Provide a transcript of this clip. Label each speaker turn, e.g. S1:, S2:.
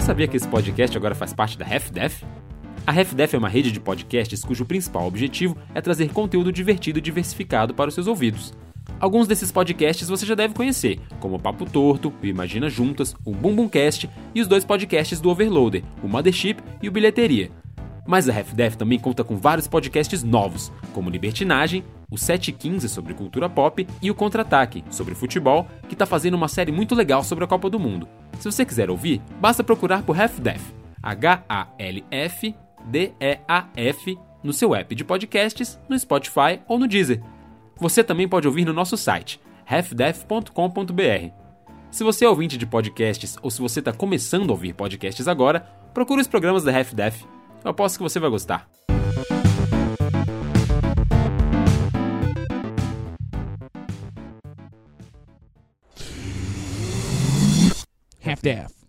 S1: sabia que esse podcast agora faz parte da HalfDef? A HalfDef é uma rede de podcasts cujo principal objetivo é trazer conteúdo divertido e diversificado para os seus ouvidos. Alguns desses podcasts você já deve conhecer, como o Papo Torto, o Imagina Juntas, o Bumbumcast e os dois podcasts do Overloader, o Mothership e o Bilheteria. Mas a HalfDef também conta com vários podcasts novos, como Libertinagem, o 715 sobre cultura pop e o Contra-Ataque sobre futebol, que está fazendo uma série muito legal sobre a Copa do Mundo. Se você quiser ouvir, basta procurar por HalfDef, H-A-L-F-D-E-A-F, no seu app de podcasts, no Spotify ou no Deezer. Você também pode ouvir no nosso site, halfdef.com.br. Se você é ouvinte de podcasts ou se você está começando a ouvir podcasts agora, procure os programas da HalfDef. Eu aposto que você vai gostar.
S2: half to half.